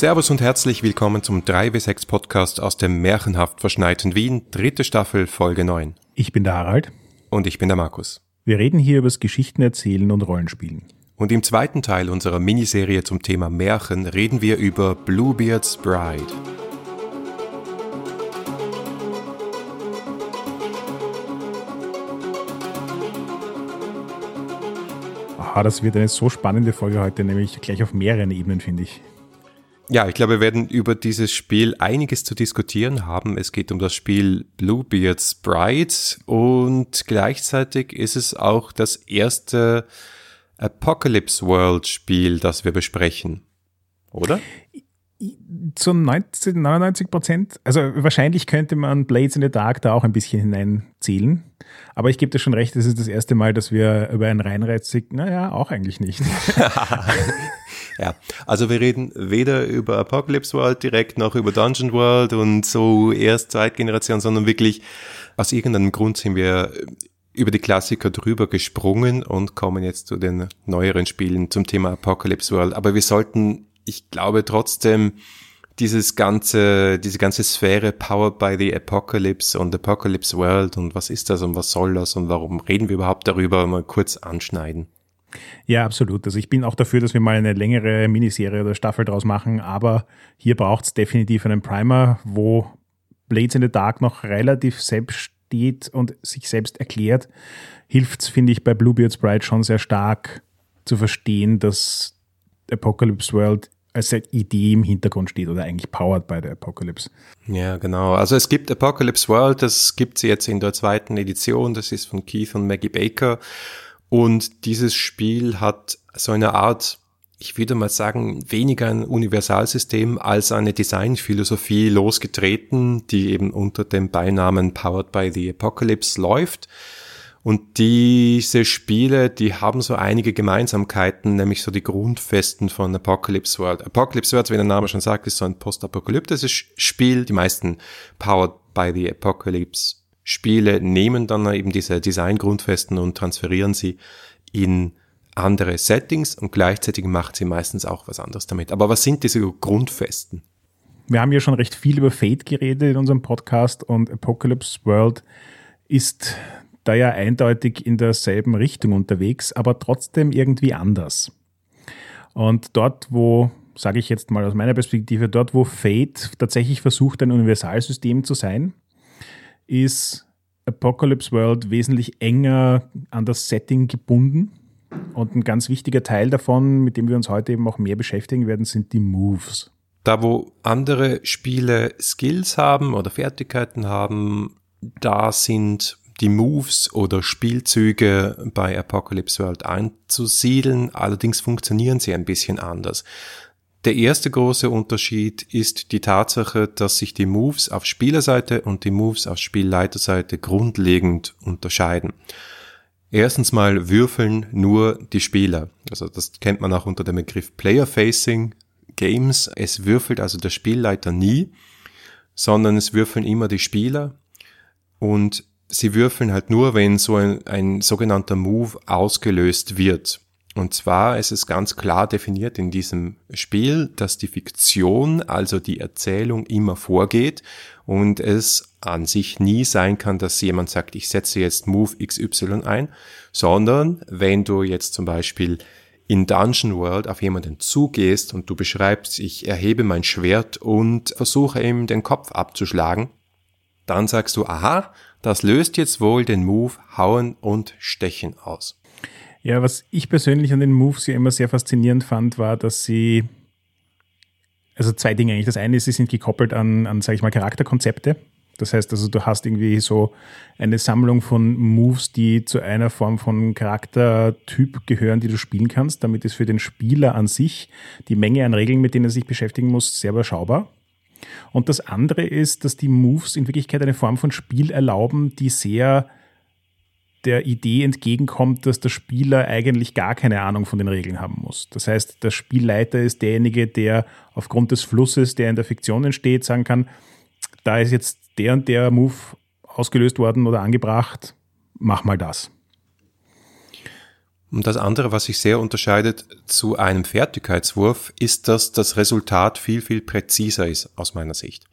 Servus und herzlich willkommen zum 3W6 Podcast aus dem märchenhaft verschneiten Wien, dritte Staffel, Folge 9. Ich bin der Harald. Und ich bin der Markus. Wir reden hier über das Geschichten erzählen und Rollenspielen. Und im zweiten Teil unserer Miniserie zum Thema Märchen reden wir über Bluebeard's Bride. Aha, das wird eine so spannende Folge heute, nämlich gleich auf mehreren Ebenen, finde ich. Ja, ich glaube, wir werden über dieses Spiel einiges zu diskutieren haben. Es geht um das Spiel Bluebeard's Bride und gleichzeitig ist es auch das erste Apocalypse World Spiel, das wir besprechen. Oder? Zu 90, 99 Prozent. Also wahrscheinlich könnte man Blades in the Dark da auch ein bisschen hineinzählen. Aber ich gebe dir schon recht, es ist das erste Mal, dass wir über ein reinreizig, naja, auch eigentlich nicht. ja, also wir reden weder über Apocalypse World direkt noch über Dungeon World und so erst Zweitgeneration, sondern wirklich aus irgendeinem Grund sind wir über die Klassiker drüber gesprungen und kommen jetzt zu den neueren Spielen zum Thema Apocalypse World. Aber wir sollten, ich glaube trotzdem, dieses ganze, diese ganze Sphäre powered by the Apocalypse und Apocalypse World und was ist das und was soll das und warum reden wir überhaupt darüber, mal kurz anschneiden. Ja, absolut. Also ich bin auch dafür, dass wir mal eine längere Miniserie oder Staffel draus machen, aber hier braucht es definitiv einen Primer, wo Blades in the Dark noch relativ selbst steht und sich selbst erklärt, hilft es, finde ich, bei Bluebeard's Bride schon sehr stark zu verstehen, dass Apocalypse World als Idee im Hintergrund steht oder eigentlich powered by the Apocalypse. Ja, genau. Also es gibt Apocalypse World, das gibt es jetzt in der zweiten Edition, das ist von Keith und Maggie Baker. Und dieses Spiel hat so eine Art, ich würde mal sagen, weniger ein Universalsystem als eine Designphilosophie losgetreten, die eben unter dem Beinamen Powered by the Apocalypse läuft. Und diese Spiele, die haben so einige Gemeinsamkeiten, nämlich so die Grundfesten von Apocalypse World. Apocalypse World, wie der Name schon sagt, ist so ein postapokalyptisches Spiel. Die meisten Powered by the Apocalypse Spiele nehmen dann eben diese Designgrundfesten und transferieren sie in andere Settings und gleichzeitig macht sie meistens auch was anderes damit. Aber was sind diese Grundfesten? Wir haben ja schon recht viel über Fate geredet in unserem Podcast und Apocalypse World ist da ja eindeutig in derselben Richtung unterwegs, aber trotzdem irgendwie anders. Und dort, wo, sage ich jetzt mal aus meiner Perspektive, dort, wo Fate tatsächlich versucht, ein Universalsystem zu sein, ist Apocalypse World wesentlich enger an das Setting gebunden. Und ein ganz wichtiger Teil davon, mit dem wir uns heute eben auch mehr beschäftigen werden, sind die Moves. Da, wo andere Spiele Skills haben oder Fertigkeiten haben, da sind die Moves oder Spielzüge bei Apocalypse World einzusiedeln. Allerdings funktionieren sie ein bisschen anders. Der erste große Unterschied ist die Tatsache, dass sich die Moves auf Spielerseite und die Moves auf Spielleiterseite grundlegend unterscheiden. Erstens mal würfeln nur die Spieler. Also das kennt man auch unter dem Begriff Player-Facing Games. Es würfelt also der Spielleiter nie, sondern es würfeln immer die Spieler. Und sie würfeln halt nur, wenn so ein, ein sogenannter Move ausgelöst wird. Und zwar ist es ganz klar definiert in diesem Spiel, dass die Fiktion, also die Erzählung immer vorgeht und es an sich nie sein kann, dass jemand sagt, ich setze jetzt Move XY ein, sondern wenn du jetzt zum Beispiel in Dungeon World auf jemanden zugehst und du beschreibst, ich erhebe mein Schwert und versuche ihm den Kopf abzuschlagen, dann sagst du, aha, das löst jetzt wohl den Move Hauen und Stechen aus. Ja, was ich persönlich an den Moves ja immer sehr faszinierend fand, war, dass sie, also zwei Dinge eigentlich. Das eine ist, sie sind gekoppelt an, an sage ich mal, Charakterkonzepte. Das heißt also, du hast irgendwie so eine Sammlung von Moves, die zu einer Form von Charaktertyp gehören, die du spielen kannst. Damit ist für den Spieler an sich die Menge an Regeln, mit denen er sich beschäftigen muss, sehr überschaubar. Und das andere ist, dass die Moves in Wirklichkeit eine Form von Spiel erlauben, die sehr der Idee entgegenkommt, dass der Spieler eigentlich gar keine Ahnung von den Regeln haben muss. Das heißt, der Spielleiter ist derjenige, der aufgrund des Flusses, der in der Fiktion entsteht, sagen kann, da ist jetzt der und der Move ausgelöst worden oder angebracht, mach mal das. Und das andere, was sich sehr unterscheidet zu einem Fertigkeitswurf, ist, dass das Resultat viel, viel präziser ist aus meiner Sicht.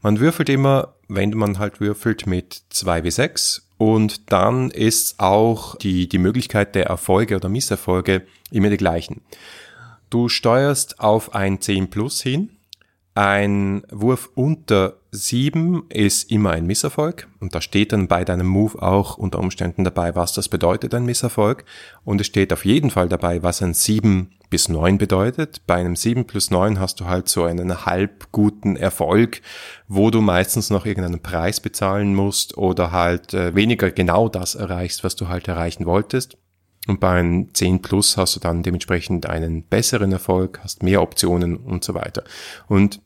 Man würfelt immer, wenn man halt würfelt, mit 2 w 6 und dann ist auch die, die Möglichkeit der Erfolge oder Misserfolge immer die gleichen. Du steuerst auf ein 10 plus hin. Ein Wurf unter 7 ist immer ein Misserfolg und da steht dann bei deinem Move auch unter Umständen dabei, was das bedeutet, ein Misserfolg. Und es steht auf jeden Fall dabei, was ein 7 bis 9 bedeutet. Bei einem 7 plus 9 hast du halt so einen halb guten Erfolg, wo du meistens noch irgendeinen Preis bezahlen musst oder halt äh, weniger genau das erreichst, was du halt erreichen wolltest. Und bei einem 10 Plus hast du dann dementsprechend einen besseren Erfolg, hast mehr Optionen und so weiter. Und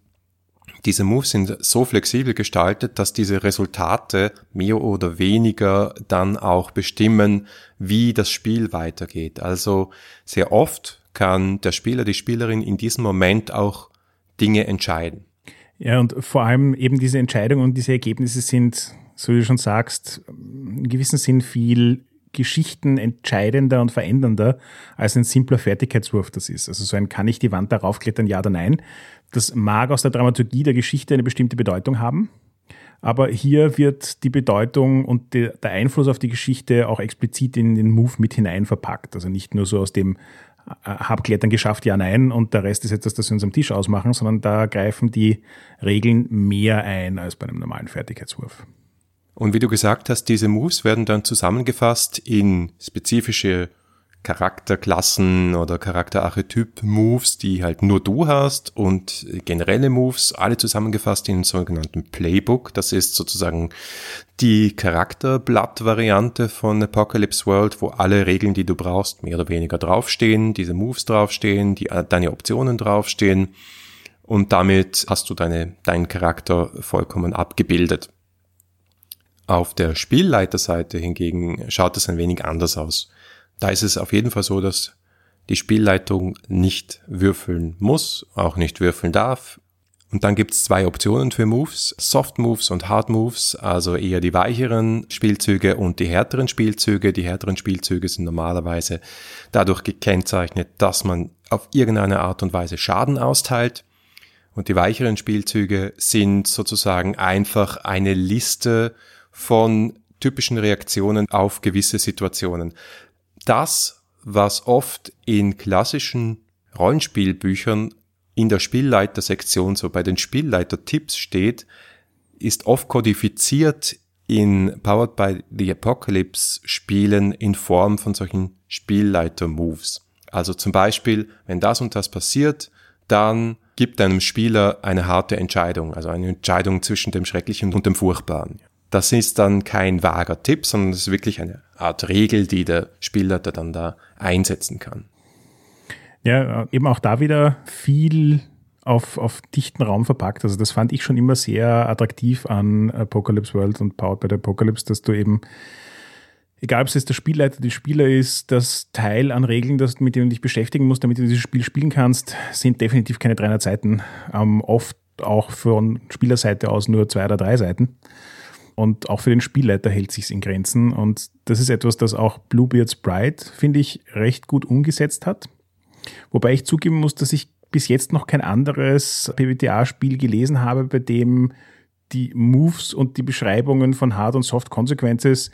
diese Moves sind so flexibel gestaltet, dass diese Resultate mehr oder weniger dann auch bestimmen, wie das Spiel weitergeht. Also sehr oft kann der Spieler, die Spielerin in diesem Moment auch Dinge entscheiden. Ja, und vor allem eben diese Entscheidungen und diese Ergebnisse sind, so wie du schon sagst, in gewissem Sinn viel Geschichten entscheidender und verändernder, als ein simpler Fertigkeitswurf das ist. Also so ein kann ich die Wand darauf klettern, ja oder nein. Das mag aus der Dramaturgie der Geschichte eine bestimmte Bedeutung haben. Aber hier wird die Bedeutung und der Einfluss auf die Geschichte auch explizit in den Move mit hinein verpackt. Also nicht nur so aus dem äh, hab Klettern geschafft, ja, nein, und der Rest ist jetzt, dass wir uns am Tisch ausmachen, sondern da greifen die Regeln mehr ein als bei einem normalen Fertigkeitswurf. Und wie du gesagt hast, diese Moves werden dann zusammengefasst in spezifische Charakterklassen oder Charakterarchetyp-Moves, die halt nur du hast und generelle Moves, alle zusammengefasst in einem sogenannten Playbook. Das ist sozusagen die Charakterblatt-Variante von Apocalypse World, wo alle Regeln, die du brauchst, mehr oder weniger draufstehen, diese Moves draufstehen, die, deine Optionen draufstehen und damit hast du deine, deinen Charakter vollkommen abgebildet. Auf der Spielleiterseite hingegen schaut es ein wenig anders aus. Da ist es auf jeden Fall so, dass die Spielleitung nicht würfeln muss, auch nicht würfeln darf. Und dann gibt es zwei Optionen für Moves, Soft Moves und Hard Moves, also eher die weicheren Spielzüge und die härteren Spielzüge. Die härteren Spielzüge sind normalerweise dadurch gekennzeichnet, dass man auf irgendeine Art und Weise Schaden austeilt. Und die weicheren Spielzüge sind sozusagen einfach eine Liste von typischen Reaktionen auf gewisse Situationen. Das, was oft in klassischen Rollenspielbüchern in der Spielleitersektion, so bei den Spielleiter-Tipps steht, ist oft kodifiziert in Powered by the Apocalypse Spielen in Form von solchen Spielleiter-Moves. Also zum Beispiel, wenn das und das passiert, dann gibt einem Spieler eine harte Entscheidung, also eine Entscheidung zwischen dem Schrecklichen und dem Furchtbaren. Das ist dann kein vager Tipp, sondern es ist wirklich eine Art Regel, die der Spielleiter dann da einsetzen kann. Ja, eben auch da wieder viel auf, auf dichten Raum verpackt. Also das fand ich schon immer sehr attraktiv an Apocalypse World und Powered by the Apocalypse, dass du eben, egal ob es jetzt der Spielleiter, die Spieler ist, das Teil an Regeln, das, mit denen du dich beschäftigen musst, damit du dieses Spiel spielen kannst, sind definitiv keine 300 Seiten. Ähm, oft auch von Spielerseite aus nur zwei oder drei Seiten. Und auch für den Spielleiter hält sich's in Grenzen. Und das ist etwas, das auch Bluebeards Bride, finde ich, recht gut umgesetzt hat. Wobei ich zugeben muss, dass ich bis jetzt noch kein anderes PBTA-Spiel gelesen habe, bei dem die Moves und die Beschreibungen von Hard- und Soft-Consequences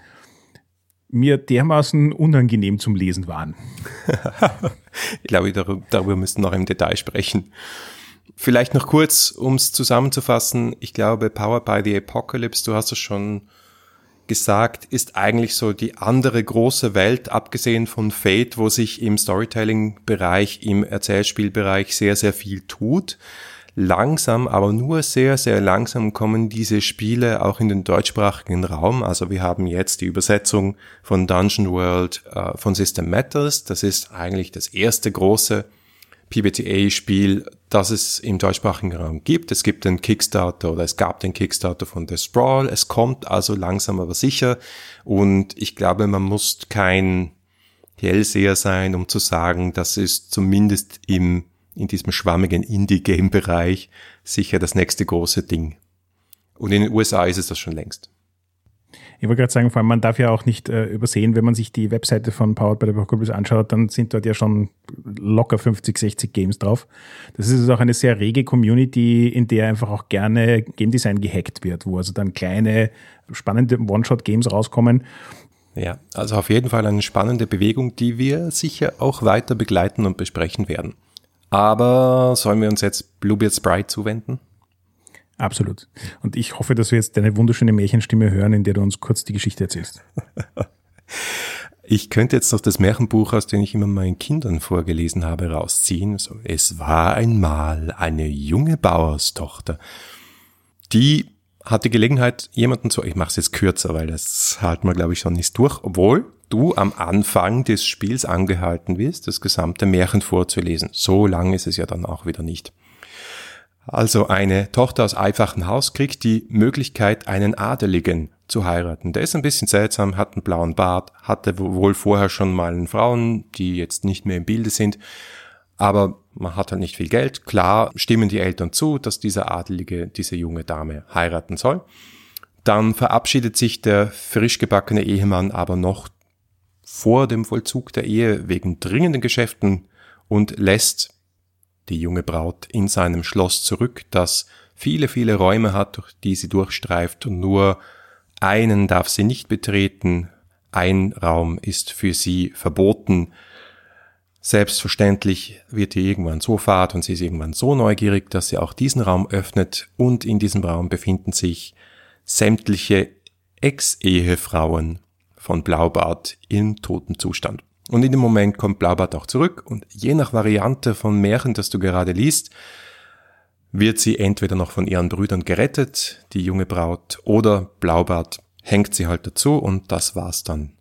mir dermaßen unangenehm zum Lesen waren. ich glaube, darüber müssten wir noch im Detail sprechen. Vielleicht noch kurz, um es zusammenzufassen. Ich glaube, Power by the Apocalypse, du hast es schon gesagt, ist eigentlich so die andere große Welt, abgesehen von Fate, wo sich im Storytelling-Bereich, im Erzählspielbereich sehr, sehr viel tut. Langsam, aber nur sehr, sehr langsam kommen diese Spiele auch in den deutschsprachigen Raum. Also wir haben jetzt die Übersetzung von Dungeon World äh, von System Matters. Das ist eigentlich das erste große PBTA-Spiel, das es im deutschsprachigen Raum gibt. Es gibt den Kickstarter oder es gab den Kickstarter von The Sprawl. Es kommt also langsam aber sicher. Und ich glaube, man muss kein Hellseher sein, um zu sagen, das ist zumindest im, in diesem schwammigen Indie-Game-Bereich sicher das nächste große Ding. Und in den USA ist es das schon längst. Ich wollte gerade sagen, vor allem man darf ja auch nicht äh, übersehen, wenn man sich die Webseite von Powered by the Apocalypse anschaut, dann sind dort ja schon locker 50, 60 Games drauf. Das ist auch eine sehr rege Community, in der einfach auch gerne Game Design gehackt wird, wo also dann kleine, spannende One-Shot-Games rauskommen. Ja, also auf jeden Fall eine spannende Bewegung, die wir sicher auch weiter begleiten und besprechen werden. Aber sollen wir uns jetzt Bluebeard Sprite zuwenden? Absolut. Und ich hoffe, dass wir jetzt deine wunderschöne Märchenstimme hören, in der du uns kurz die Geschichte erzählst. Ich könnte jetzt noch das Märchenbuch, aus dem ich immer meinen Kindern vorgelesen habe, rausziehen. So, es war einmal eine junge Bauerstochter, die hatte Gelegenheit, jemanden zu, ich mache es jetzt kürzer, weil das halten wir, glaube ich, schon nicht durch, obwohl du am Anfang des Spiels angehalten wirst, das gesamte Märchen vorzulesen. So lang ist es ja dann auch wieder nicht. Also eine Tochter aus einfachem Haus kriegt die Möglichkeit, einen Adeligen zu heiraten. Der ist ein bisschen seltsam, hat einen blauen Bart, hatte wohl vorher schon mal einen Frauen, die jetzt nicht mehr im Bilde sind. Aber man hat halt nicht viel Geld. Klar stimmen die Eltern zu, dass dieser Adelige diese junge Dame heiraten soll. Dann verabschiedet sich der frisch gebackene Ehemann aber noch vor dem Vollzug der Ehe wegen dringenden Geschäften und lässt die junge Braut in seinem Schloss zurück, das viele, viele Räume hat, durch die sie durchstreift und nur einen darf sie nicht betreten, ein Raum ist für sie verboten. Selbstverständlich wird ihr irgendwann so fad und sie ist irgendwann so neugierig, dass sie auch diesen Raum öffnet und in diesem Raum befinden sich sämtliche Ex-Ehefrauen von Blaubart in totem Zustand. Und in dem Moment kommt Blaubart auch zurück und je nach Variante von Märchen, das du gerade liest, wird sie entweder noch von ihren Brüdern gerettet, die junge Braut, oder Blaubart hängt sie halt dazu und das war's dann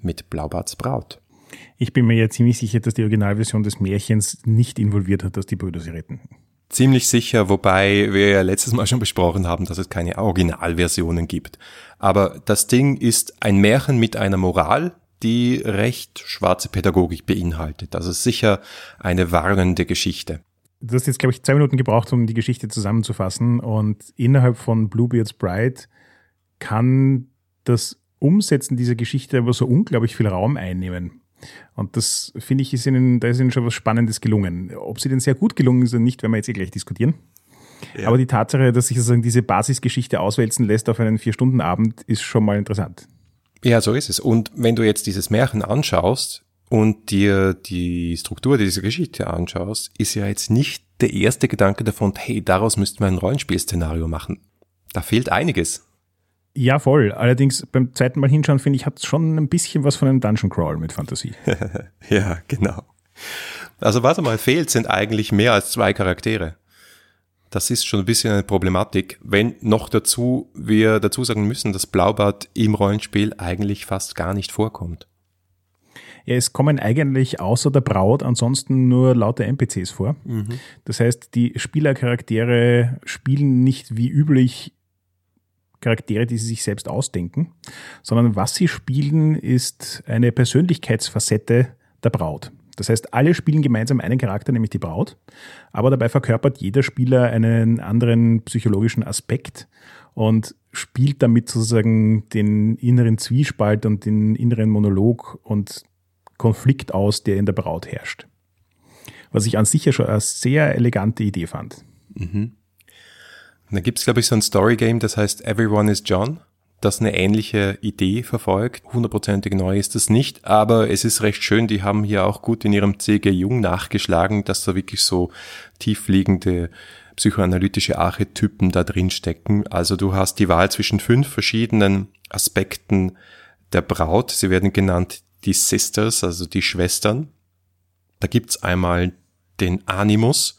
mit Blaubarts Braut. Ich bin mir ja ziemlich sicher, dass die Originalversion des Märchens nicht involviert hat, dass die Brüder sie retten. Ziemlich sicher, wobei wir ja letztes Mal schon besprochen haben, dass es keine Originalversionen gibt. Aber das Ding ist ein Märchen mit einer Moral, die recht schwarze Pädagogik beinhaltet. Also sicher eine warnende Geschichte. Du hast jetzt, glaube ich, zwei Minuten gebraucht, um die Geschichte zusammenzufassen. Und innerhalb von Bluebeard's Bride kann das Umsetzen dieser Geschichte aber so unglaublich viel Raum einnehmen. Und das finde ich, ist ihnen, da ist ihnen schon was Spannendes gelungen. Ob sie denn sehr gut gelungen ist oder nicht, werden wir jetzt eh gleich diskutieren. Ja. Aber die Tatsache, dass sich sozusagen diese Basisgeschichte auswälzen lässt auf einen Vier-Stunden-Abend, ist schon mal interessant. Ja, so ist es. Und wenn du jetzt dieses Märchen anschaust und dir die Struktur dieser Geschichte anschaust, ist ja jetzt nicht der erste Gedanke davon, hey, daraus müssten wir ein Rollenspielszenario machen. Da fehlt einiges. Ja, voll. Allerdings beim zweiten Mal hinschauen, finde ich, hat es schon ein bisschen was von einem Dungeon Crawl mit Fantasie. ja, genau. Also was einmal fehlt, sind eigentlich mehr als zwei Charaktere. Das ist schon ein bisschen eine Problematik, wenn noch dazu wir dazu sagen müssen, dass Blaubart im Rollenspiel eigentlich fast gar nicht vorkommt. Ja, es kommen eigentlich außer der Braut ansonsten nur lauter NPCs vor. Mhm. Das heißt, die Spielercharaktere spielen nicht wie üblich Charaktere, die sie sich selbst ausdenken, sondern was sie spielen, ist eine Persönlichkeitsfacette der Braut. Das heißt, alle spielen gemeinsam einen Charakter, nämlich die Braut, aber dabei verkörpert jeder Spieler einen anderen psychologischen Aspekt und spielt damit sozusagen den inneren Zwiespalt und den inneren Monolog und Konflikt aus, der in der Braut herrscht. Was ich an sich ja schon eine sehr elegante Idee fand. Mhm. Da gibt's glaube ich, so ein Story-Game, das heißt Everyone is John das eine ähnliche Idee verfolgt. Hundertprozentig neu ist das nicht, aber es ist recht schön. Die haben hier auch gut in ihrem CG Jung nachgeschlagen, dass da wirklich so tiefliegende psychoanalytische Archetypen da drin stecken. Also du hast die Wahl zwischen fünf verschiedenen Aspekten der Braut. Sie werden genannt die Sisters, also die Schwestern. Da gibt's einmal den Animus,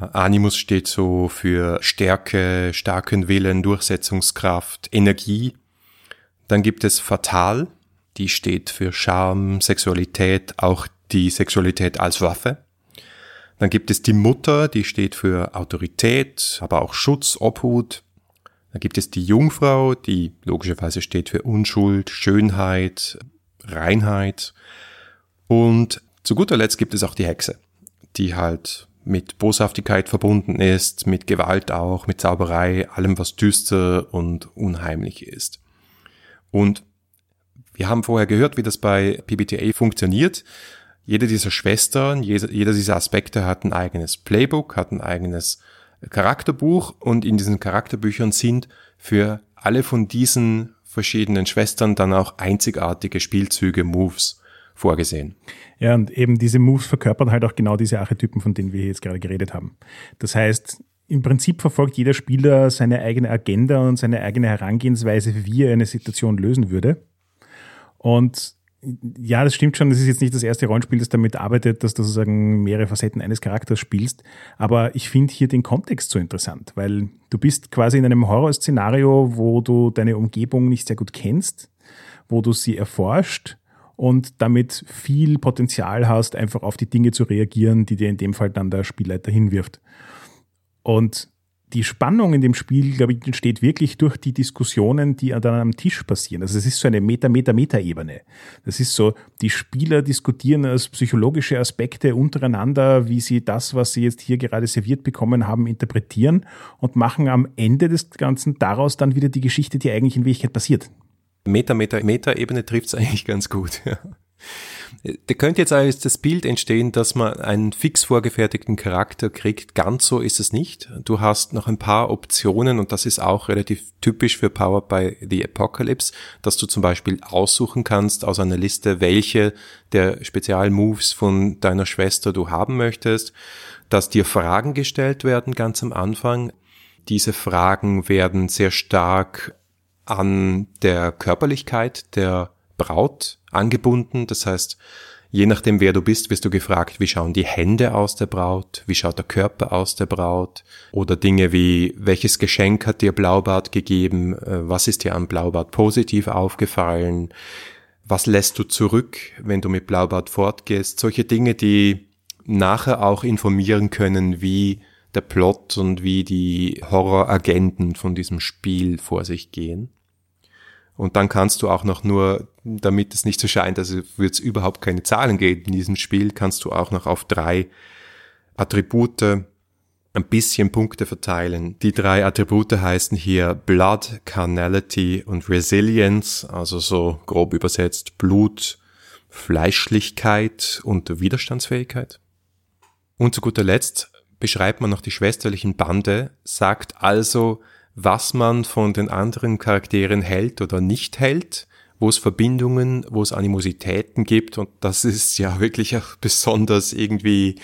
Animus steht so für Stärke, starken Willen, Durchsetzungskraft, Energie. Dann gibt es Fatal, die steht für Charme, Sexualität, auch die Sexualität als Waffe. Dann gibt es die Mutter, die steht für Autorität, aber auch Schutz, Obhut. Dann gibt es die Jungfrau, die logischerweise steht für Unschuld, Schönheit, Reinheit. Und zu guter Letzt gibt es auch die Hexe, die halt mit Boshaftigkeit verbunden ist, mit Gewalt auch, mit Zauberei, allem was düster und unheimlich ist. Und wir haben vorher gehört, wie das bei PBTA funktioniert. Jede dieser Schwestern, jeder dieser Aspekte hat ein eigenes Playbook, hat ein eigenes Charakterbuch und in diesen Charakterbüchern sind für alle von diesen verschiedenen Schwestern dann auch einzigartige Spielzüge, Moves vorgesehen. Ja, und eben diese Moves verkörpern halt auch genau diese Archetypen, von denen wir jetzt gerade geredet haben. Das heißt, im Prinzip verfolgt jeder Spieler seine eigene Agenda und seine eigene Herangehensweise, wie er eine Situation lösen würde. Und ja, das stimmt schon. Das ist jetzt nicht das erste Rollenspiel, das damit arbeitet, dass du sozusagen mehrere Facetten eines Charakters spielst. Aber ich finde hier den Kontext so interessant, weil du bist quasi in einem Horrorszenario, wo du deine Umgebung nicht sehr gut kennst, wo du sie erforscht und damit viel Potenzial hast, einfach auf die Dinge zu reagieren, die dir in dem Fall dann der Spielleiter hinwirft. Und die Spannung in dem Spiel, glaube ich, entsteht wirklich durch die Diskussionen, die dann am Tisch passieren. Also es ist so eine Meta, Meta, Meta-Ebene. Das ist so, die Spieler diskutieren als psychologische Aspekte untereinander, wie sie das, was sie jetzt hier gerade serviert bekommen haben, interpretieren und machen am Ende des Ganzen daraus dann wieder die Geschichte, die eigentlich in Wirklichkeit passiert. Meta, Meta, Meta-Ebene trifft es eigentlich ganz gut. Ja. Da könnte jetzt eigentlich das Bild entstehen, dass man einen fix vorgefertigten Charakter kriegt. Ganz so ist es nicht. Du hast noch ein paar Optionen und das ist auch relativ typisch für Powered by the Apocalypse, dass du zum Beispiel aussuchen kannst aus einer Liste, welche der Spezialmoves von deiner Schwester du haben möchtest, dass dir Fragen gestellt werden ganz am Anfang. Diese Fragen werden sehr stark an der Körperlichkeit der Braut angebunden. Das heißt, je nachdem, wer du bist, wirst du gefragt, wie schauen die Hände aus der Braut, wie schaut der Körper aus der Braut oder Dinge wie, welches Geschenk hat dir Blaubart gegeben, äh, was ist dir am Blaubart positiv aufgefallen, was lässt du zurück, wenn du mit Blaubart fortgehst. Solche Dinge, die nachher auch informieren können, wie der Plot und wie die Horroragenten von diesem Spiel vor sich gehen. Und dann kannst du auch noch nur, damit es nicht so scheint, also wird es überhaupt keine Zahlen geben in diesem Spiel, kannst du auch noch auf drei Attribute ein bisschen Punkte verteilen. Die drei Attribute heißen hier Blood, Carnality und Resilience, also so grob übersetzt Blut, Fleischlichkeit und Widerstandsfähigkeit. Und zu guter Letzt beschreibt man noch die schwesterlichen Bande, sagt also, was man von den anderen Charakteren hält oder nicht hält, wo es Verbindungen, wo es Animositäten gibt und das ist ja wirklich auch besonders irgendwie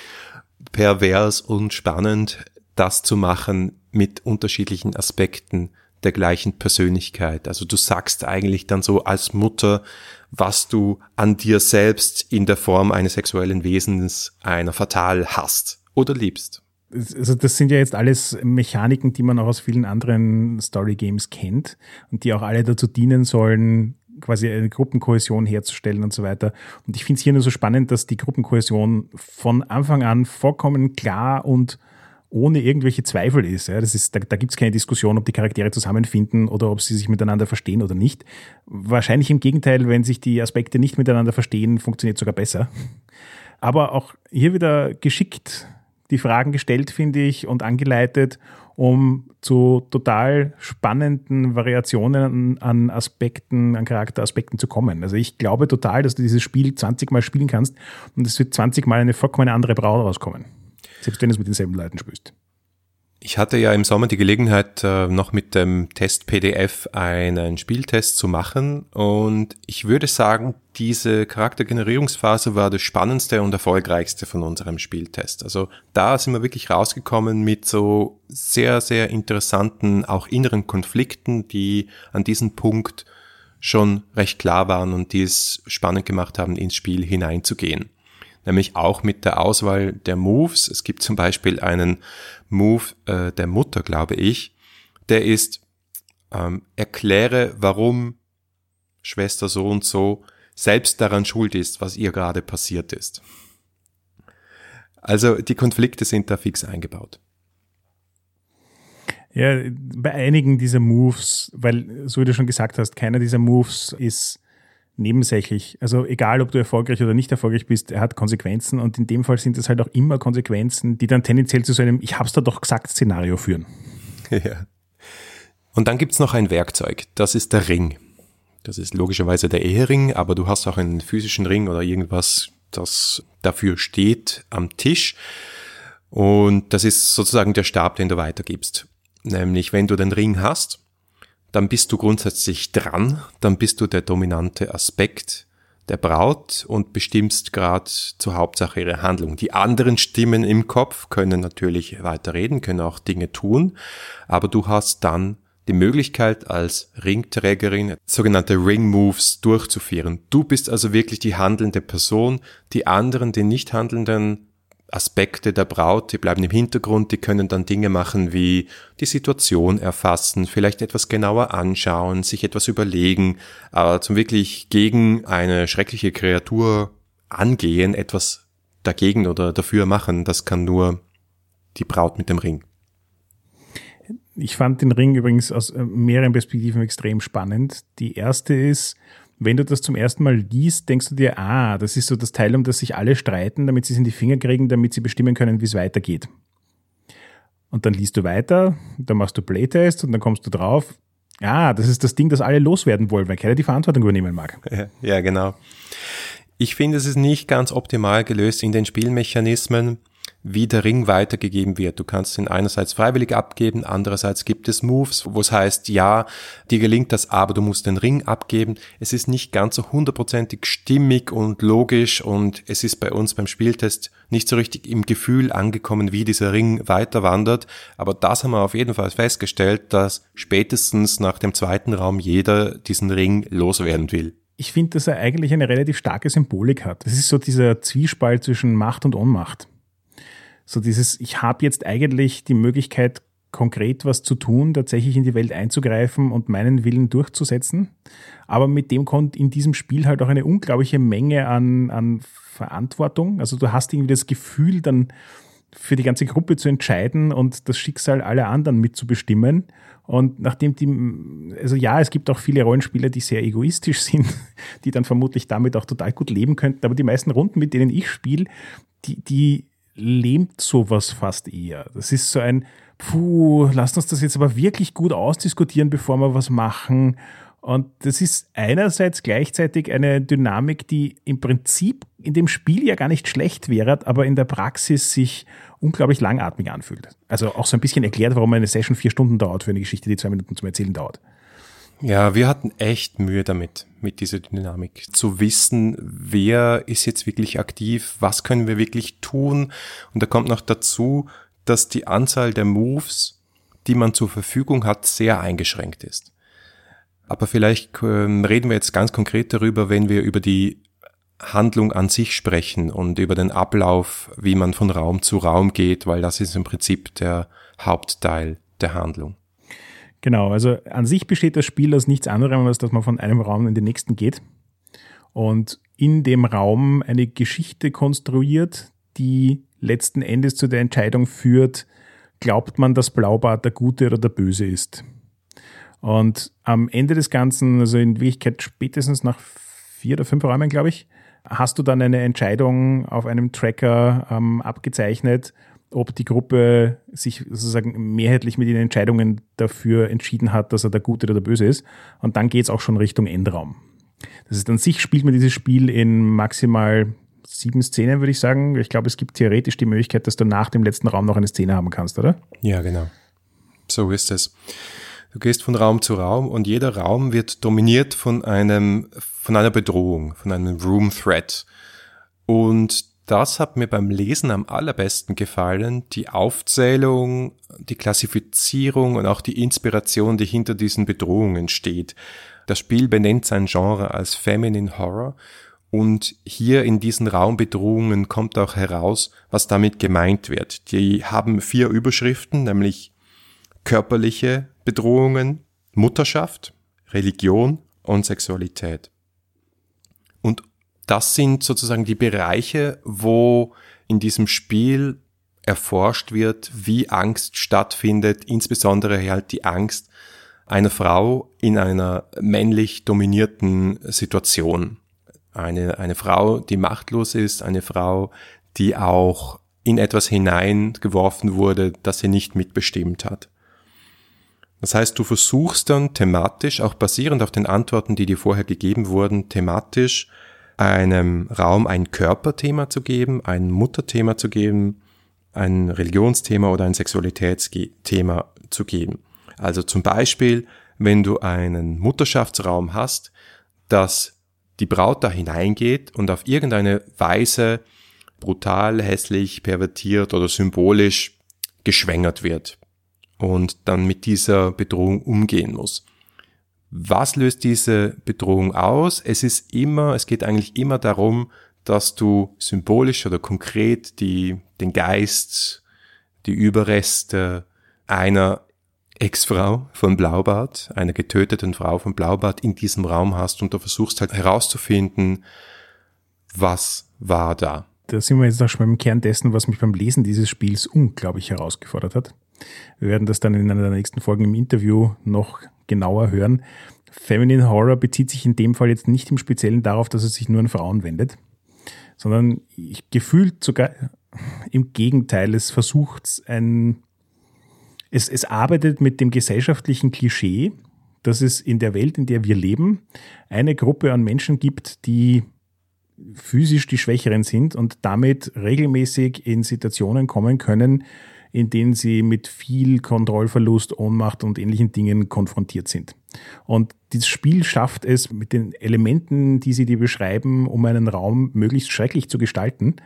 pervers und spannend, das zu machen mit unterschiedlichen Aspekten der gleichen Persönlichkeit. Also du sagst eigentlich dann so als Mutter, was du an dir selbst in der Form eines sexuellen Wesens einer fatal hast oder liebst also das sind ja jetzt alles Mechaniken, die man auch aus vielen anderen Story Games kennt und die auch alle dazu dienen sollen, quasi eine Gruppenkohäsion herzustellen und so weiter. Und ich finde es hier nur so spannend, dass die Gruppenkohäsion von Anfang an vollkommen klar und ohne irgendwelche Zweifel ist. Ja, das ist da, da gibt es keine Diskussion, ob die Charaktere zusammenfinden oder ob sie sich miteinander verstehen oder nicht. Wahrscheinlich im Gegenteil, wenn sich die Aspekte nicht miteinander verstehen, funktioniert sogar besser. Aber auch hier wieder geschickt die Fragen gestellt, finde ich, und angeleitet, um zu total spannenden Variationen an Aspekten, an Charakteraspekten zu kommen. Also ich glaube total, dass du dieses Spiel 20 Mal spielen kannst und es wird 20 Mal eine vollkommen andere Braut rauskommen. Selbst wenn du es mit denselben Leuten spielst. Ich hatte ja im Sommer die Gelegenheit, äh, noch mit dem Test PDF einen Spieltest zu machen und ich würde sagen, diese Charaktergenerierungsphase war das spannendste und erfolgreichste von unserem Spieltest. Also da sind wir wirklich rausgekommen mit so sehr, sehr interessanten, auch inneren Konflikten, die an diesem Punkt schon recht klar waren und die es spannend gemacht haben, ins Spiel hineinzugehen nämlich auch mit der Auswahl der Moves. Es gibt zum Beispiel einen Move äh, der Mutter, glaube ich, der ist, ähm, erkläre, warum Schwester so und so selbst daran schuld ist, was ihr gerade passiert ist. Also die Konflikte sind da fix eingebaut. Ja, bei einigen dieser Moves, weil, so wie du schon gesagt hast, keiner dieser Moves ist nebensächlich. Also egal, ob du erfolgreich oder nicht erfolgreich bist, er hat Konsequenzen und in dem Fall sind es halt auch immer Konsequenzen, die dann tendenziell zu so einem Ich hab's da doch gesagt Szenario führen. Ja. Und dann gibt's noch ein Werkzeug, das ist der Ring. Das ist logischerweise der Ehering, aber du hast auch einen physischen Ring oder irgendwas, das dafür steht am Tisch. Und das ist sozusagen der Stab, den du weitergibst. Nämlich, wenn du den Ring hast, dann bist du grundsätzlich dran, dann bist du der dominante Aspekt der Braut und bestimmst gerade zur Hauptsache ihre Handlung. Die anderen Stimmen im Kopf können natürlich weiterreden, können auch Dinge tun, aber du hast dann die Möglichkeit als Ringträgerin sogenannte Ring Moves durchzuführen. Du bist also wirklich die handelnde Person, die anderen, die nicht handelnden Aspekte der Braut, die bleiben im Hintergrund, die können dann Dinge machen wie die Situation erfassen, vielleicht etwas genauer anschauen, sich etwas überlegen, aber zum wirklich gegen eine schreckliche Kreatur angehen, etwas dagegen oder dafür machen, das kann nur die Braut mit dem Ring. Ich fand den Ring übrigens aus äh, mehreren Perspektiven extrem spannend. Die erste ist, wenn du das zum ersten Mal liest, denkst du dir, ah, das ist so das Teil, um das sich alle streiten, damit sie es in die Finger kriegen, damit sie bestimmen können, wie es weitergeht. Und dann liest du weiter, dann machst du Playtest und dann kommst du drauf, ah, das ist das Ding, das alle loswerden wollen, weil keiner die Verantwortung übernehmen mag. Ja, genau. Ich finde, es ist nicht ganz optimal gelöst in den Spielmechanismen wie der Ring weitergegeben wird. Du kannst ihn einerseits freiwillig abgeben, andererseits gibt es Moves, wo es heißt, ja, dir gelingt das, aber du musst den Ring abgeben. Es ist nicht ganz so hundertprozentig stimmig und logisch und es ist bei uns beim Spieltest nicht so richtig im Gefühl angekommen, wie dieser Ring weiter wandert. Aber das haben wir auf jeden Fall festgestellt, dass spätestens nach dem zweiten Raum jeder diesen Ring loswerden will ich finde, dass er eigentlich eine relativ starke Symbolik hat. Das ist so dieser Zwiespalt zwischen Macht und Ohnmacht. So dieses, ich habe jetzt eigentlich die Möglichkeit, konkret was zu tun, tatsächlich in die Welt einzugreifen und meinen Willen durchzusetzen. Aber mit dem kommt in diesem Spiel halt auch eine unglaubliche Menge an, an Verantwortung. Also du hast irgendwie das Gefühl, dann für die ganze Gruppe zu entscheiden und das Schicksal aller anderen mitzubestimmen. Und nachdem die, also ja, es gibt auch viele Rollenspieler, die sehr egoistisch sind, die dann vermutlich damit auch total gut leben könnten, aber die meisten Runden, mit denen ich spiele, die, die lähmt sowas fast eher. Das ist so ein, puh, lasst uns das jetzt aber wirklich gut ausdiskutieren, bevor wir was machen. Und das ist einerseits gleichzeitig eine Dynamik, die im Prinzip in dem Spiel ja gar nicht schlecht wäre, aber in der Praxis sich unglaublich langatmig anfühlt. Also auch so ein bisschen erklärt, warum eine Session vier Stunden dauert für eine Geschichte, die zwei Minuten zum Erzählen dauert. Ja, wir hatten echt Mühe damit, mit dieser Dynamik zu wissen, wer ist jetzt wirklich aktiv, was können wir wirklich tun. Und da kommt noch dazu, dass die Anzahl der Moves, die man zur Verfügung hat, sehr eingeschränkt ist. Aber vielleicht ähm, reden wir jetzt ganz konkret darüber, wenn wir über die Handlung an sich sprechen und über den Ablauf, wie man von Raum zu Raum geht, weil das ist im Prinzip der Hauptteil der Handlung. Genau, also an sich besteht das Spiel aus nichts anderem, als dass man von einem Raum in den nächsten geht und in dem Raum eine Geschichte konstruiert, die letzten Endes zu der Entscheidung führt, glaubt man, dass Blaubart der Gute oder der Böse ist. Und am Ende des Ganzen, also in Wirklichkeit spätestens nach vier oder fünf Räumen, glaube ich, hast du dann eine Entscheidung auf einem Tracker ähm, abgezeichnet, ob die Gruppe sich sozusagen mehrheitlich mit den Entscheidungen dafür entschieden hat, dass er der Gute oder der Böse ist. Und dann geht es auch schon Richtung Endraum. Das ist an sich spielt man dieses Spiel in maximal sieben Szenen, würde ich sagen. Ich glaube, es gibt theoretisch die Möglichkeit, dass du nach dem letzten Raum noch eine Szene haben kannst, oder? Ja, genau. So ist es. Du gehst von Raum zu Raum und jeder Raum wird dominiert von einem, von einer Bedrohung, von einem Room Threat. Und das hat mir beim Lesen am allerbesten gefallen. Die Aufzählung, die Klassifizierung und auch die Inspiration, die hinter diesen Bedrohungen steht. Das Spiel benennt sein Genre als Feminine Horror und hier in diesen Raumbedrohungen kommt auch heraus, was damit gemeint wird. Die haben vier Überschriften, nämlich körperliche Bedrohungen, Mutterschaft, Religion und Sexualität. Das sind sozusagen die Bereiche, wo in diesem Spiel erforscht wird, wie Angst stattfindet, insbesondere halt die Angst einer Frau in einer männlich dominierten Situation. Eine, eine Frau, die machtlos ist, eine Frau, die auch in etwas hineingeworfen wurde, das sie nicht mitbestimmt hat. Das heißt, du versuchst dann thematisch, auch basierend auf den Antworten, die dir vorher gegeben wurden, thematisch einem Raum ein Körperthema zu geben, ein Mutterthema zu geben, ein Religionsthema oder ein Sexualitätsthema zu geben. Also zum Beispiel, wenn du einen Mutterschaftsraum hast, dass die Braut da hineingeht und auf irgendeine Weise brutal, hässlich, pervertiert oder symbolisch geschwängert wird und dann mit dieser Bedrohung umgehen muss. Was löst diese Bedrohung aus? Es ist immer, es geht eigentlich immer darum, dass du symbolisch oder konkret die, den Geist, die Überreste einer Ex-Frau von Blaubart, einer getöteten Frau von Blaubart in diesem Raum hast und du versuchst halt herauszufinden, was war da. Da sind wir jetzt auch schon beim Kern dessen, was mich beim Lesen dieses Spiels unglaublich herausgefordert hat. Wir werden das dann in einer der nächsten Folgen im Interview noch genauer hören. Feminine Horror bezieht sich in dem Fall jetzt nicht im Speziellen darauf, dass es sich nur an Frauen wendet, sondern gefühlt sogar im Gegenteil, es versucht ein, es, es arbeitet mit dem gesellschaftlichen Klischee, dass es in der Welt, in der wir leben, eine Gruppe an Menschen gibt, die physisch die Schwächeren sind und damit regelmäßig in Situationen kommen können, in denen sie mit viel Kontrollverlust, Ohnmacht und ähnlichen Dingen konfrontiert sind. Und dieses Spiel schafft es mit den Elementen, die sie dir beschreiben, um einen Raum möglichst schrecklich zu gestalten,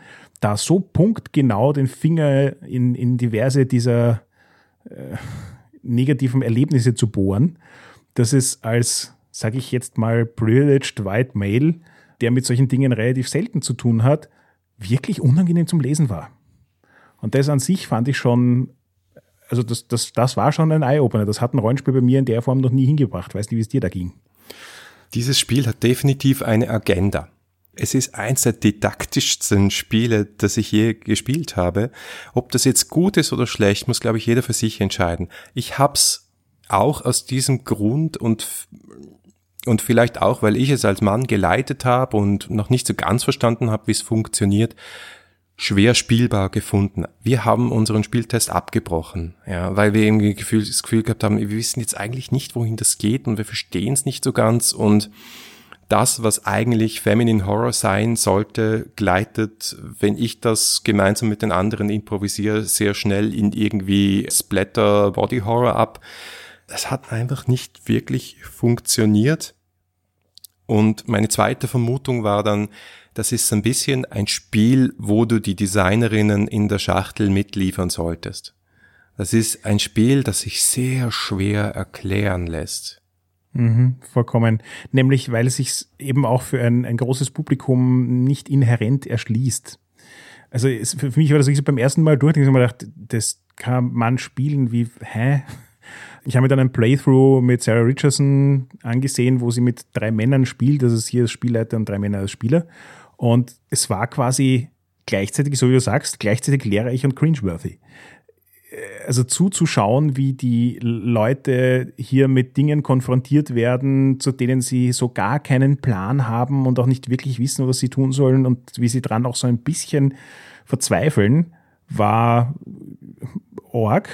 da so punktgenau den Finger in, in diverse dieser äh, negativen Erlebnisse zu bohren, dass es als, sage ich jetzt mal, privileged white male, der mit solchen Dingen relativ selten zu tun hat, wirklich unangenehm zum Lesen war. Und das an sich fand ich schon, also das, das, das war schon ein Eye-Opener. Das hat ein Rollenspiel bei mir in der Form noch nie hingebracht. Weißt du, wie es dir da ging? Dieses Spiel hat definitiv eine Agenda. Es ist eins der didaktischsten Spiele, das ich je gespielt habe. Ob das jetzt gut ist oder schlecht, muss, glaube ich, jeder für sich entscheiden. Ich hab's auch aus diesem Grund und und vielleicht auch, weil ich es als Mann geleitet habe und noch nicht so ganz verstanden habe, wie es funktioniert, schwer spielbar gefunden. Wir haben unseren Spieltest abgebrochen, ja, weil wir irgendwie Gefühl, das Gefühl gehabt haben, wir wissen jetzt eigentlich nicht, wohin das geht und wir verstehen es nicht so ganz und das, was eigentlich Feminine Horror sein sollte, gleitet, wenn ich das gemeinsam mit den anderen improvisiere, sehr schnell in irgendwie Splatter Body Horror ab. Das hat einfach nicht wirklich funktioniert. Und meine zweite Vermutung war dann, das ist ein bisschen ein Spiel, wo du die Designerinnen in der Schachtel mitliefern solltest. Das ist ein Spiel, das sich sehr schwer erklären lässt. Mhm, vollkommen. Nämlich, weil es sich eben auch für ein, ein großes Publikum nicht inhärent erschließt. Also es, für mich war das so beim ersten Mal durch, ich habe mir gedacht, das kann man spielen wie, hä? Ich habe mir dann ein Playthrough mit Sarah Richardson angesehen, wo sie mit drei Männern spielt, also sie als Spielleiter und drei Männer als Spieler. Und es war quasi gleichzeitig, so wie du sagst, gleichzeitig lehrreich und cringeworthy. Also zuzuschauen, wie die Leute hier mit Dingen konfrontiert werden, zu denen sie so gar keinen Plan haben und auch nicht wirklich wissen, was sie tun sollen und wie sie dran auch so ein bisschen verzweifeln, war org.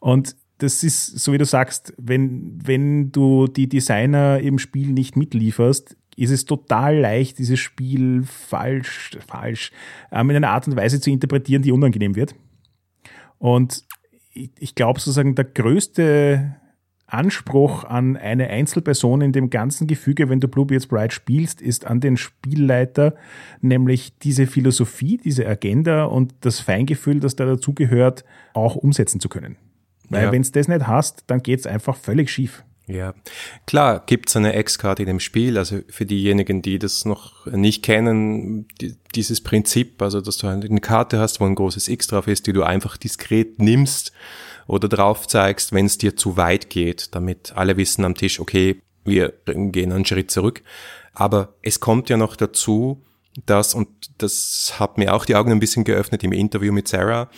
Und das ist, so wie du sagst, wenn, wenn du die Designer im Spiel nicht mitlieferst, ist es total leicht, dieses Spiel falsch, falsch, ähm, in einer Art und Weise zu interpretieren, die unangenehm wird. Und ich, ich glaube sozusagen, der größte Anspruch an eine Einzelperson in dem ganzen Gefüge, wenn du Bluebeards Bride spielst, ist an den Spielleiter, nämlich diese Philosophie, diese Agenda und das Feingefühl, das da dazugehört, auch umsetzen zu können. Weil ja. wenn es das nicht hast, dann geht es einfach völlig schief. Ja, klar gibt's eine X-Karte in dem Spiel, also für diejenigen, die das noch nicht kennen, die, dieses Prinzip, also dass du eine Karte hast, wo ein großes X drauf ist, die du einfach diskret nimmst oder drauf zeigst, wenn es dir zu weit geht, damit alle wissen am Tisch, okay, wir gehen einen Schritt zurück. Aber es kommt ja noch dazu, dass, und das hat mir auch die Augen ein bisschen geöffnet im Interview mit Sarah,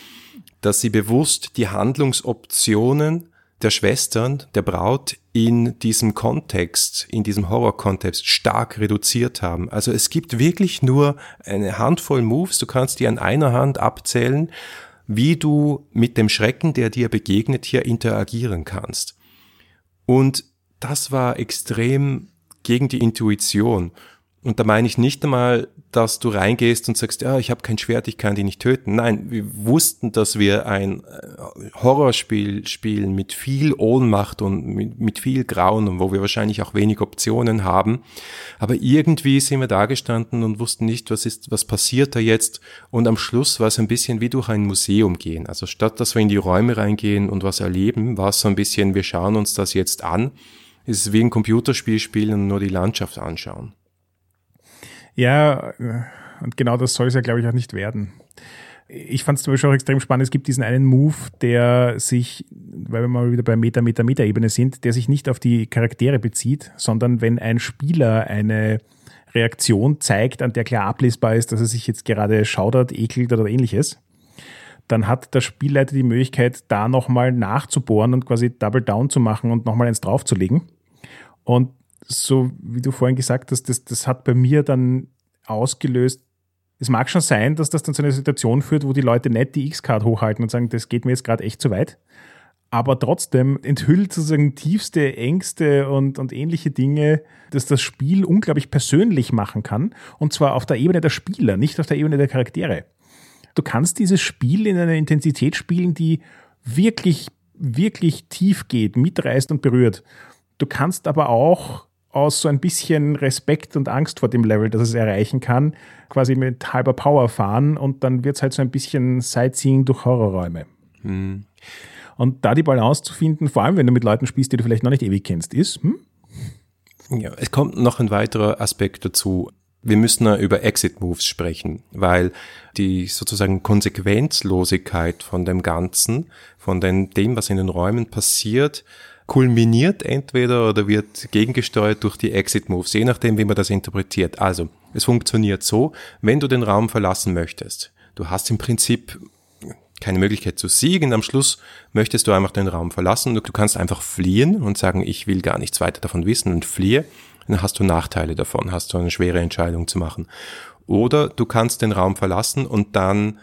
dass sie bewusst die Handlungsoptionen der Schwestern, der Braut in diesem Kontext, in diesem Horror-Kontext stark reduziert haben. Also es gibt wirklich nur eine Handvoll Moves, du kannst die an einer Hand abzählen, wie du mit dem Schrecken, der dir begegnet, hier interagieren kannst. Und das war extrem gegen die Intuition. Und da meine ich nicht einmal, dass du reingehst und sagst, ja, ich habe kein Schwert, ich kann die nicht töten. Nein, wir wussten, dass wir ein äh, Horrorspiel spielen mit viel Ohnmacht und mit, mit viel Grauen und wo wir wahrscheinlich auch wenig Optionen haben. Aber irgendwie sind wir da gestanden und wussten nicht, was ist, was passiert da jetzt. Und am Schluss war es ein bisschen wie durch ein Museum gehen. Also statt dass wir in die Räume reingehen und was erleben, war es so ein bisschen, wir schauen uns das jetzt an. Es ist wie ein Computerspiel spielen und nur die Landschaft anschauen. Ja, und genau das soll es ja, glaube ich, auch nicht werden. Ich fand es zum Beispiel auch extrem spannend. Es gibt diesen einen Move, der sich, weil wir mal wieder bei Meta, Meta, Meta-Ebene sind, der sich nicht auf die Charaktere bezieht, sondern wenn ein Spieler eine Reaktion zeigt, an der klar ablesbar ist, dass er sich jetzt gerade schaudert, ekelt oder ähnliches, dann hat der Spielleiter die Möglichkeit, da nochmal nachzubohren und quasi Double Down zu machen und nochmal eins draufzulegen. Und so wie du vorhin gesagt hast, das, das hat bei mir dann ausgelöst, es mag schon sein, dass das dann zu einer Situation führt, wo die Leute nicht die X-Card hochhalten und sagen, das geht mir jetzt gerade echt zu weit. Aber trotzdem enthüllt sozusagen tiefste Ängste und, und ähnliche Dinge, dass das Spiel unglaublich persönlich machen kann. Und zwar auf der Ebene der Spieler, nicht auf der Ebene der Charaktere. Du kannst dieses Spiel in einer Intensität spielen, die wirklich, wirklich tief geht, mitreißt und berührt. Du kannst aber auch aus so ein bisschen Respekt und Angst vor dem Level, das es erreichen kann, quasi mit halber Power fahren und dann wird es halt so ein bisschen Sightseeing durch Horrorräume. Mhm. Und da die Balance zu finden, vor allem wenn du mit Leuten spielst, die du vielleicht noch nicht ewig kennst, ist. Hm? Ja, es kommt noch ein weiterer Aspekt dazu. Wir müssen über Exit Moves sprechen, weil die sozusagen Konsequenzlosigkeit von dem Ganzen, von dem, was in den Räumen passiert, kulminiert entweder oder wird gegengesteuert durch die Exit Moves, je nachdem, wie man das interpretiert. Also, es funktioniert so, wenn du den Raum verlassen möchtest. Du hast im Prinzip keine Möglichkeit zu siegen. Am Schluss möchtest du einfach den Raum verlassen. Du kannst einfach fliehen und sagen, ich will gar nichts weiter davon wissen und fliehe. Dann hast du Nachteile davon, hast du eine schwere Entscheidung zu machen. Oder du kannst den Raum verlassen und dann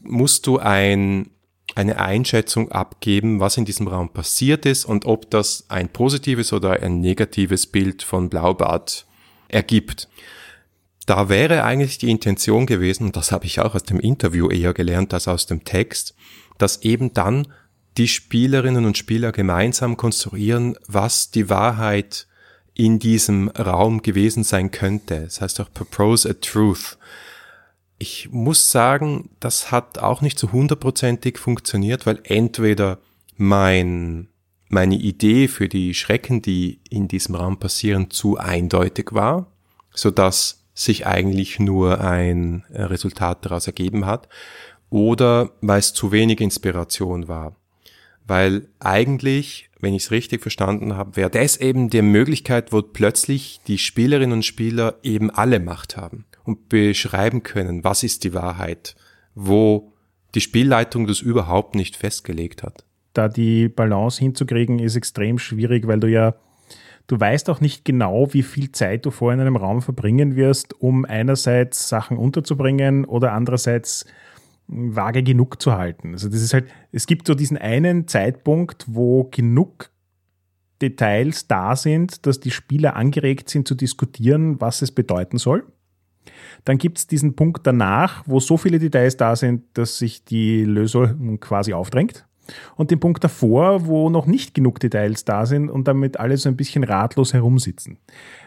musst du ein eine Einschätzung abgeben, was in diesem Raum passiert ist und ob das ein positives oder ein negatives Bild von Blaubart ergibt. Da wäre eigentlich die Intention gewesen, und das habe ich auch aus dem Interview eher gelernt als aus dem Text, dass eben dann die Spielerinnen und Spieler gemeinsam konstruieren, was die Wahrheit in diesem Raum gewesen sein könnte. Das heißt auch propose a truth ich muss sagen, das hat auch nicht so hundertprozentig funktioniert, weil entweder mein, meine Idee für die Schrecken, die in diesem Raum passieren, zu eindeutig war, so dass sich eigentlich nur ein Resultat daraus ergeben hat, oder weil es zu wenig Inspiration war. Weil eigentlich, wenn ich es richtig verstanden habe, wäre das eben die Möglichkeit, wo plötzlich die Spielerinnen und Spieler eben alle Macht haben und beschreiben können, was ist die Wahrheit, wo die Spielleitung das überhaupt nicht festgelegt hat. Da die Balance hinzukriegen, ist extrem schwierig, weil du ja, du weißt auch nicht genau, wie viel Zeit du vor in einem Raum verbringen wirst, um einerseits Sachen unterzubringen oder andererseits vage genug zu halten. Also das ist halt, es gibt so diesen einen Zeitpunkt, wo genug Details da sind, dass die Spieler angeregt sind zu diskutieren, was es bedeuten soll. Dann gibt es diesen Punkt danach, wo so viele Details da sind, dass sich die Lösung quasi aufdrängt. Und den Punkt davor, wo noch nicht genug Details da sind und damit alle so ein bisschen ratlos herumsitzen.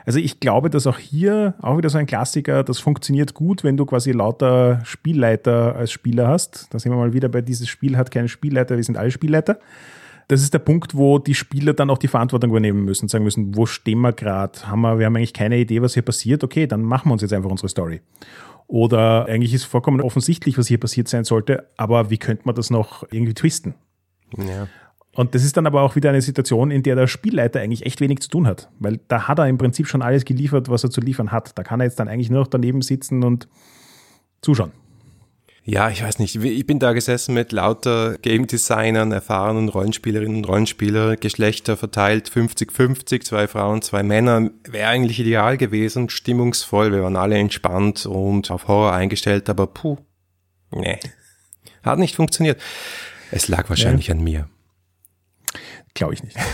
Also ich glaube, dass auch hier, auch wieder so ein Klassiker, das funktioniert gut, wenn du quasi lauter Spielleiter als Spieler hast. Da sind wir mal wieder bei dieses Spiel hat keinen Spielleiter, wir sind alle Spielleiter das ist der Punkt, wo die Spieler dann auch die Verantwortung übernehmen müssen, sagen müssen, wo stehen wir gerade? Haben wir, wir haben eigentlich keine Idee, was hier passiert. Okay, dann machen wir uns jetzt einfach unsere Story. Oder eigentlich ist vollkommen offensichtlich, was hier passiert sein sollte, aber wie könnte man das noch irgendwie twisten? Ja. Und das ist dann aber auch wieder eine Situation, in der der Spielleiter eigentlich echt wenig zu tun hat, weil da hat er im Prinzip schon alles geliefert, was er zu liefern hat. Da kann er jetzt dann eigentlich nur noch daneben sitzen und zuschauen. Ja, ich weiß nicht. Ich bin da gesessen mit lauter Game Designern, erfahrenen Rollenspielerinnen und Rollenspieler, Geschlechter verteilt 50-50, zwei Frauen, zwei Männer. Wäre eigentlich ideal gewesen, stimmungsvoll. Wir waren alle entspannt und auf Horror eingestellt, aber puh, nee. Hat nicht funktioniert. Es lag wahrscheinlich Ja. an mir. Glaube ich nicht.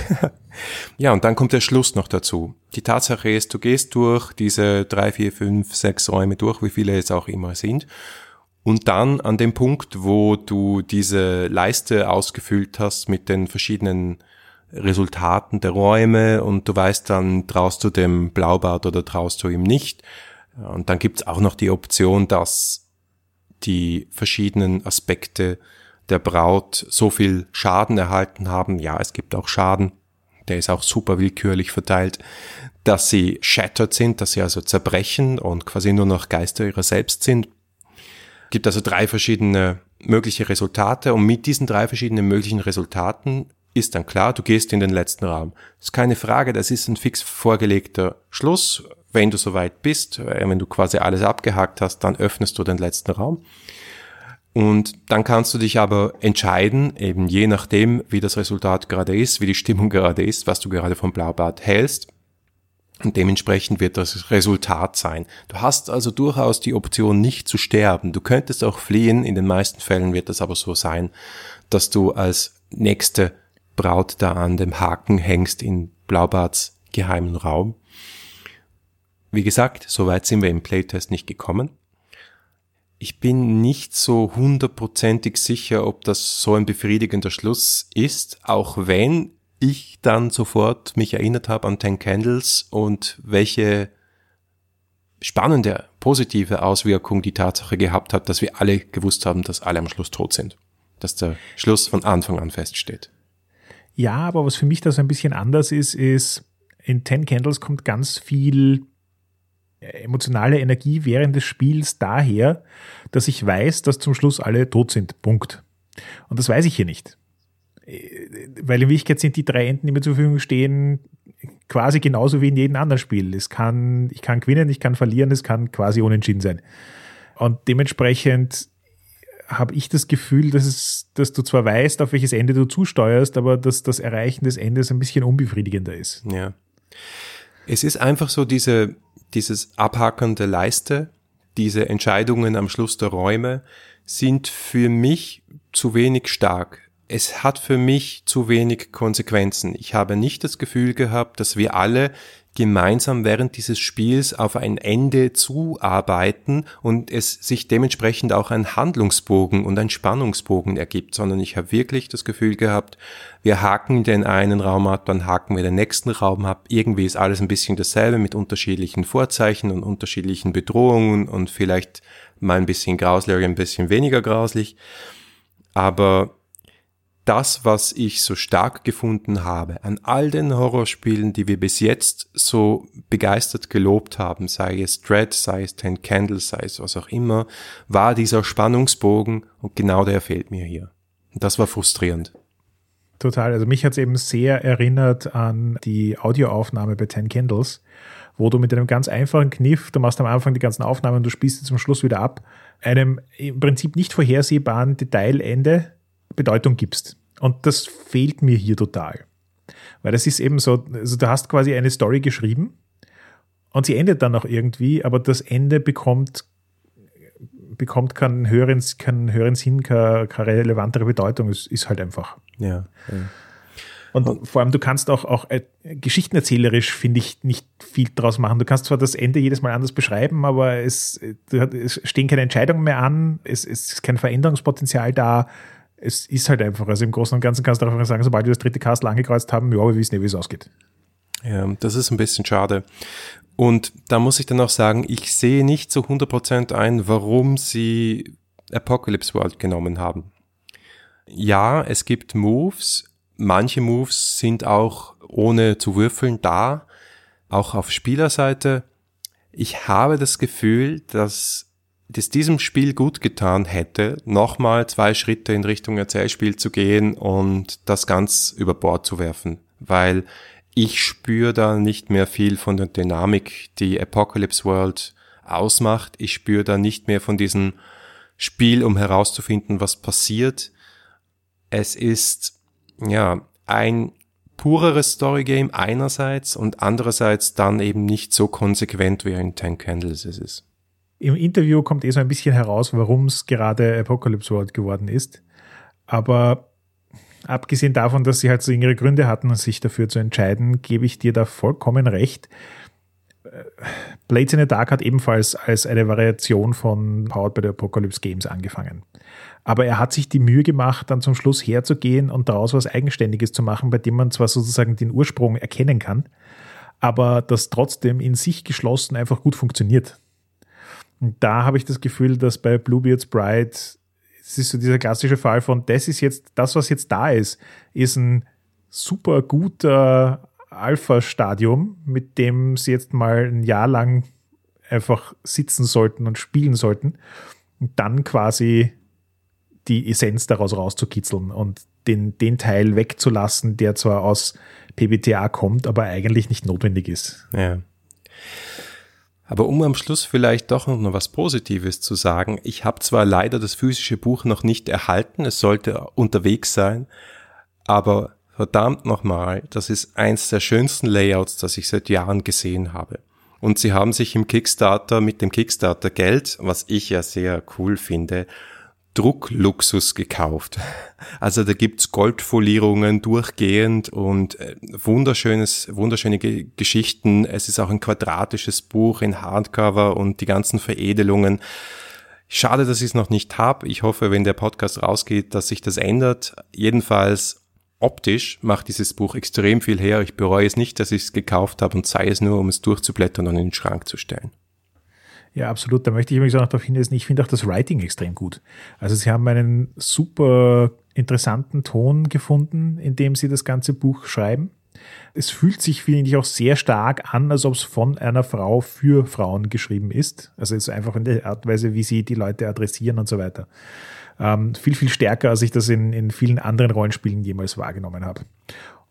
Ja, und dann kommt der Schluss noch dazu. Die Tatsache ist, du gehst durch diese drei, vier, fünf, sechs Räume durch, wie viele es auch immer sind. Und dann an dem Punkt, wo du diese Leiste ausgefüllt hast mit den verschiedenen Resultaten der Räume und du weißt dann, traust du dem Blaubart oder traust du ihm nicht. Und dann gibt's auch noch die Option, dass die verschiedenen Aspekte der Braut so viel Schaden erhalten haben. Ja, es gibt auch Schaden. Der ist auch super willkürlich verteilt, dass sie shattered sind, dass sie also zerbrechen und quasi nur noch Geister ihrer selbst sind. Gibt also drei verschiedene mögliche Resultate und mit diesen drei verschiedenen möglichen Resultaten ist dann klar, du gehst in den letzten Raum. Das ist keine Frage, das ist ein fix vorgelegter Schluss. Wenn du soweit bist, äh, wenn du quasi alles abgehakt hast, dann öffnest du den letzten Raum. Und dann kannst du dich aber entscheiden, eben je nachdem, wie das Resultat gerade ist, wie die Stimmung gerade ist, was du gerade vom Blaubart hältst. Und dementsprechend wird das Resultat sein. Du hast also durchaus die Option, nicht zu sterben. Du könntest auch fliehen. In den meisten Fällen wird das aber so sein, dass du als nächste Braut da an dem Haken hängst in Blaubarts geheimen Raum. Wie gesagt, so weit sind wir im Playtest nicht gekommen. Ich bin nicht so hundertprozentig sicher, ob das so ein befriedigender Schluss ist, auch wenn ich dann sofort mich erinnert habe an Ten Candles und welche spannende, positive Auswirkung die Tatsache gehabt hat, dass wir alle gewusst haben, dass alle am Schluss tot sind. Dass der Schluss von Anfang an feststeht. Ja, aber was für mich da so ein bisschen anders ist, ist, in Ten Candles kommt ganz viel äh, emotionale Energie während des Spiels daher, dass ich weiß, dass zum Schluss alle tot sind. Punkt. Und das weiß ich hier nicht. Weil in Wirklichkeit sind die drei Enden, die mir zur Verfügung stehen, quasi genauso wie in jedem anderen Spiel. Es kann, ich kann gewinnen, ich kann verlieren, es kann quasi unentschieden sein. Und dementsprechend habe ich das Gefühl, dass, es, dass du zwar weißt, auf welches Ende du zusteuerst, aber dass das Erreichen des Endes ein bisschen unbefriedigender ist. Ja. Es ist einfach so diese, dieses Abhaken der Leiste, diese Entscheidungen am Schluss der Räume sind für mich zu wenig stark. Es hat für mich zu wenig Konsequenzen. Ich habe nicht das Gefühl gehabt, dass wir alle gemeinsam während dieses Spiels auf ein Ende zuarbeiten und es sich dementsprechend auch ein Handlungsbogen und ein Spannungsbogen ergibt, sondern ich habe wirklich das Gefühl gehabt, wir haken den einen Raum ab, dann haken wir den nächsten Raum ab. Irgendwie ist alles ein bisschen dasselbe mit unterschiedlichen Vorzeichen und unterschiedlichen Bedrohungen und vielleicht mal ein bisschen grauslicher, ein bisschen weniger grauslich. Aber das, was ich so stark gefunden habe an all den Horrorspielen, die wir bis jetzt so begeistert gelobt haben, sei es Dread, sei es Ten Candles, sei es was auch immer, war dieser Spannungsbogen und genau der fehlt mir hier. Und das war frustrierend. Total. Also mich hat es eben sehr erinnert an die Audioaufnahme bei Ten Candles, wo du mit einem ganz einfachen Kniff, du machst am Anfang die ganzen Aufnahmen und du spielst sie zum Schluss wieder ab, einem im Prinzip nicht vorhersehbaren Detailende Bedeutung gibst. Und das fehlt mir hier total. Weil das ist eben so, also du hast quasi eine Story geschrieben und sie endet dann auch irgendwie, aber das Ende bekommt, bekommt keinen höheren, keinen höheren Sinn, keine, keine relevantere Bedeutung. Es ist halt einfach. Ja. ja. Und vor allem, du kannst auch, auch äh, geschichtenerzählerisch, finde ich, nicht viel draus machen. Du kannst zwar das Ende jedes Mal anders beschreiben, aber es, es stehen keine Entscheidungen mehr an, es, es ist kein Veränderungspotenzial da. Es ist halt einfach, also im Großen und Ganzen kannst du einfach sagen, sobald wir das dritte Castle angekreuzt haben, ja, wir wissen ja, wie es ausgeht. Ja, das ist ein bisschen schade. Und da muss ich dann auch sagen, ich sehe nicht so 100% ein, warum sie Apocalypse World genommen haben. Ja, es gibt Moves, manche Moves sind auch ohne zu würfeln da, auch auf Spielerseite. Ich habe das Gefühl, dass das diesem Spiel gut getan hätte, nochmal zwei Schritte in Richtung Erzählspiel zu gehen und das ganz über Bord zu werfen, weil ich spüre da nicht mehr viel von der Dynamik, die Apocalypse World ausmacht. Ich spüre da nicht mehr von diesem Spiel, um herauszufinden, was passiert. Es ist, ja, ein pureres Storygame einerseits und andererseits dann eben nicht so konsequent wie in Ten Candles es ist. Im Interview kommt eh so ein bisschen heraus, warum es gerade Apocalypse World geworden ist. Aber abgesehen davon, dass sie halt so ihre Gründe hatten, sich dafür zu entscheiden, gebe ich dir da vollkommen recht. Blades in the Dark hat ebenfalls als eine Variation von Powered by the Apocalypse Games angefangen. Aber er hat sich die Mühe gemacht, dann zum Schluss herzugehen und daraus was Eigenständiges zu machen, bei dem man zwar sozusagen den Ursprung erkennen kann, aber das trotzdem in sich geschlossen einfach gut funktioniert. Und da habe ich das Gefühl, dass bei Bluebeard's Bride, es ist so dieser klassische Fall von, das ist jetzt, das, was jetzt da ist, ist ein super guter Alpha-Stadium, mit dem sie jetzt mal ein Jahr lang einfach sitzen sollten und spielen sollten und dann quasi die Essenz daraus rauszukitzeln und den, den Teil wegzulassen, der zwar aus PBTA kommt, aber eigentlich nicht notwendig ist. Ja. Aber um am Schluss vielleicht doch noch was Positives zu sagen, ich habe zwar leider das physische Buch noch nicht erhalten, es sollte unterwegs sein, aber verdammt nochmal, das ist eins der schönsten Layouts, das ich seit Jahren gesehen habe. Und sie haben sich im Kickstarter mit dem Kickstarter Geld, was ich ja sehr cool finde, Druckluxus gekauft. Also da gibt's Goldfolierungen durchgehend und äh, wunderschönes, wunderschöne Geschichten. Es ist auch ein quadratisches Buch in Hardcover und die ganzen Veredelungen. Schade, dass ich es noch nicht habe. Ich hoffe, wenn der Podcast rausgeht, dass sich das ändert. Jedenfalls optisch macht dieses Buch extrem viel her. Ich bereue es nicht, dass ich es gekauft habe und sei es nur, um es durchzublättern und in den Schrank zu stellen. Ja, absolut. Da möchte ich übrigens auch noch darauf hinweisen, ich finde auch das Writing extrem gut. Also sie haben einen super interessanten Ton gefunden, in dem sie das ganze Buch schreiben. Es fühlt sich, finde ich, auch sehr stark an, als ob es von einer Frau für Frauen geschrieben ist. Also es ist einfach in der Art und Weise, wie sie die Leute adressieren und so weiter. Ähm, viel, viel stärker, als ich das in, in vielen anderen Rollenspielen jemals wahrgenommen habe.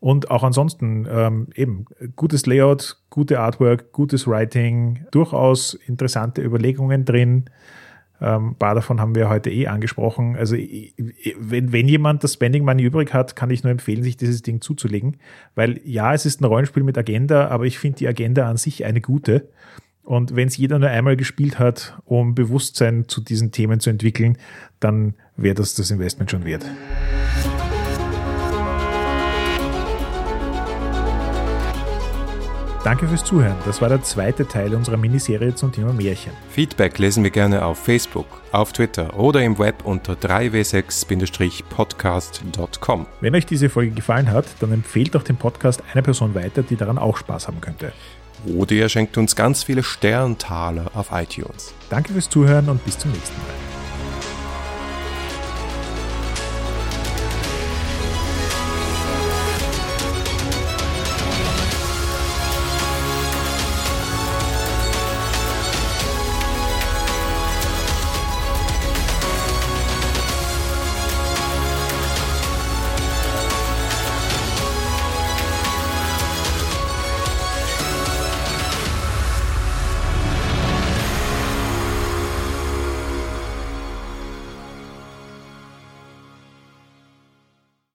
Und auch ansonsten ähm, eben gutes Layout, gute Artwork, gutes Writing, durchaus interessante Überlegungen drin. Ähm, paar davon haben wir heute eh angesprochen. Also wenn, wenn jemand das Spending Money übrig hat, kann ich nur empfehlen, sich dieses Ding zuzulegen. Weil ja, es ist ein Rollenspiel mit Agenda, aber ich finde die Agenda an sich eine gute. Und wenn es jeder nur einmal gespielt hat, um Bewusstsein zu diesen Themen zu entwickeln, dann wäre das das Investment schon wert. Danke fürs Zuhören. Das war der zweite Teil unserer Miniserie zum Thema Märchen. Feedback lesen wir gerne auf Facebook, auf Twitter oder im Web unter 3w6-podcast.com. Wenn euch diese Folge gefallen hat, dann empfehlt doch den Podcast einer Person weiter, die daran auch Spaß haben könnte. Oder ihr schenkt uns ganz viele Sterntaler auf iTunes. Danke fürs Zuhören und bis zum nächsten Mal.